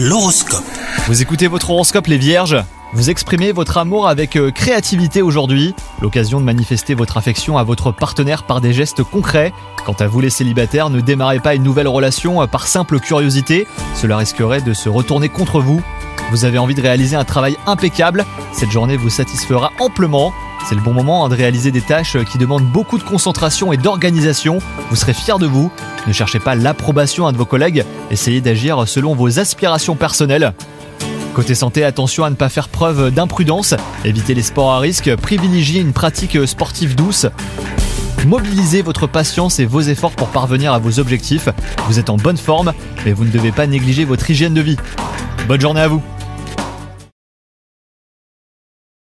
L'horoscope. Vous écoutez votre horoscope les vierges Vous exprimez votre amour avec euh, créativité aujourd'hui, l'occasion de manifester votre affection à votre partenaire par des gestes concrets. Quant à vous les célibataires, ne démarrez pas une nouvelle relation euh, par simple curiosité, cela risquerait de se retourner contre vous. Vous avez envie de réaliser un travail impeccable, cette journée vous satisfera amplement. C'est le bon moment hein, de réaliser des tâches euh, qui demandent beaucoup de concentration et d'organisation. Vous serez fier de vous. Ne cherchez pas l'approbation à de vos collègues, essayez d'agir selon vos aspirations personnelles. Côté santé, attention à ne pas faire preuve d'imprudence, évitez les sports à risque, privilégiez une pratique sportive douce. Mobilisez votre patience et vos efforts pour parvenir à vos objectifs. Vous êtes en bonne forme, mais vous ne devez pas négliger votre hygiène de vie. Bonne journée à vous